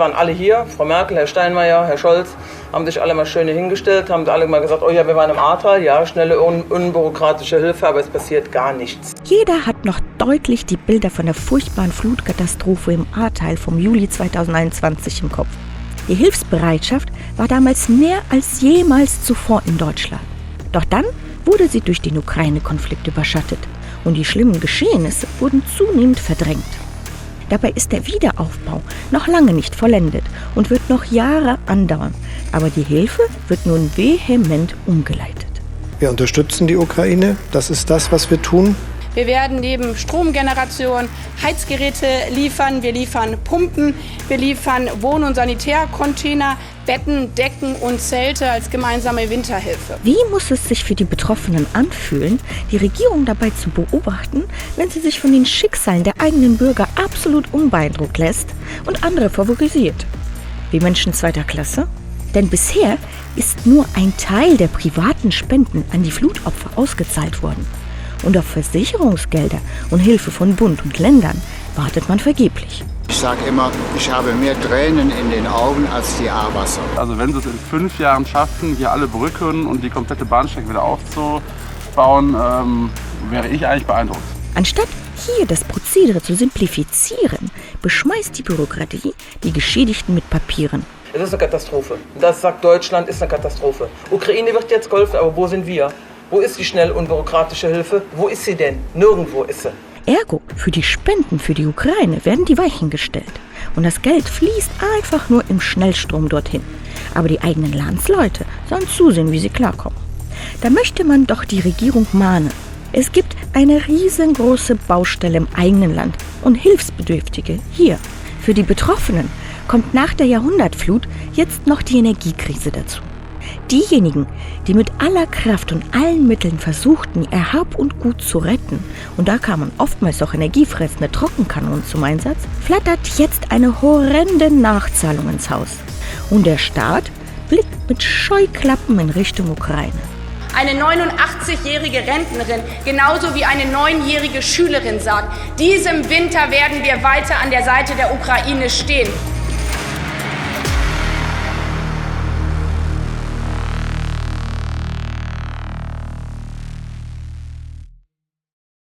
waren alle hier, Frau Merkel, Herr Steinmeier, Herr Scholz, haben sich alle mal schön hingestellt, haben alle mal gesagt, oh ja, wir waren im Ahrtal, ja, schnelle, un unbürokratische Hilfe, aber es passiert gar nichts. Jeder hat noch deutlich die Bilder von der furchtbaren Flutkatastrophe im Ahrtal vom Juli 2021 im Kopf. Die Hilfsbereitschaft war damals mehr als jemals zuvor in Deutschland. Doch dann wurde sie durch den Ukraine-Konflikt überschattet und die schlimmen Geschehnisse wurden zunehmend verdrängt. Dabei ist der Wiederaufbau noch lange nicht vollendet und wird noch Jahre andauern. Aber die Hilfe wird nun vehement umgeleitet. Wir unterstützen die Ukraine. Das ist das, was wir tun. Wir werden neben Stromgeneration Heizgeräte liefern, wir liefern Pumpen, wir liefern Wohn- und Sanitärcontainer, Betten, Decken und Zelte als gemeinsame Winterhilfe. Wie muss es sich für die Betroffenen anfühlen, die Regierung dabei zu beobachten, wenn sie sich von den Schicksalen der eigenen Bürger absolut unbeeindruckt lässt und andere favorisiert? Wie Menschen zweiter Klasse? Denn bisher ist nur ein Teil der privaten Spenden an die Flutopfer ausgezahlt worden und auf Versicherungsgelder und Hilfe von Bund und Ländern wartet man vergeblich. Ich sage immer, ich habe mehr Tränen in den Augen als die A-Wasser. Also wenn sie es in fünf Jahren schaffen, hier alle Brücken und die komplette Bahnstrecke wieder aufzubauen, ähm, wäre ich eigentlich beeindruckt. Anstatt hier das Prozedere zu simplifizieren, beschmeißt die Bürokratie die Geschädigten mit Papieren. Es ist eine Katastrophe. Das sagt Deutschland, ist eine Katastrophe. Ukraine wird jetzt geholfen, aber wo sind wir? Wo ist die schnell unbürokratische Hilfe? Wo ist sie denn? Nirgendwo ist sie. Ergo, für die Spenden für die Ukraine werden die Weichen gestellt. Und das Geld fließt einfach nur im Schnellstrom dorthin. Aber die eigenen Landsleute sollen zusehen, wie sie klarkommen. Da möchte man doch die Regierung mahnen. Es gibt eine riesengroße Baustelle im eigenen Land und Hilfsbedürftige hier. Für die Betroffenen kommt nach der Jahrhundertflut jetzt noch die Energiekrise dazu. Diejenigen, die mit aller Kraft und allen Mitteln versuchten, ihr Hab und Gut zu retten, und da kamen oftmals auch energiefressende Trockenkanonen zum Einsatz, flattert jetzt eine horrende Nachzahlung ins Haus. Und der Staat blickt mit Scheuklappen in Richtung Ukraine. Eine 89-jährige Rentnerin, genauso wie eine neunjährige Schülerin sagt, diesem Winter werden wir weiter an der Seite der Ukraine stehen.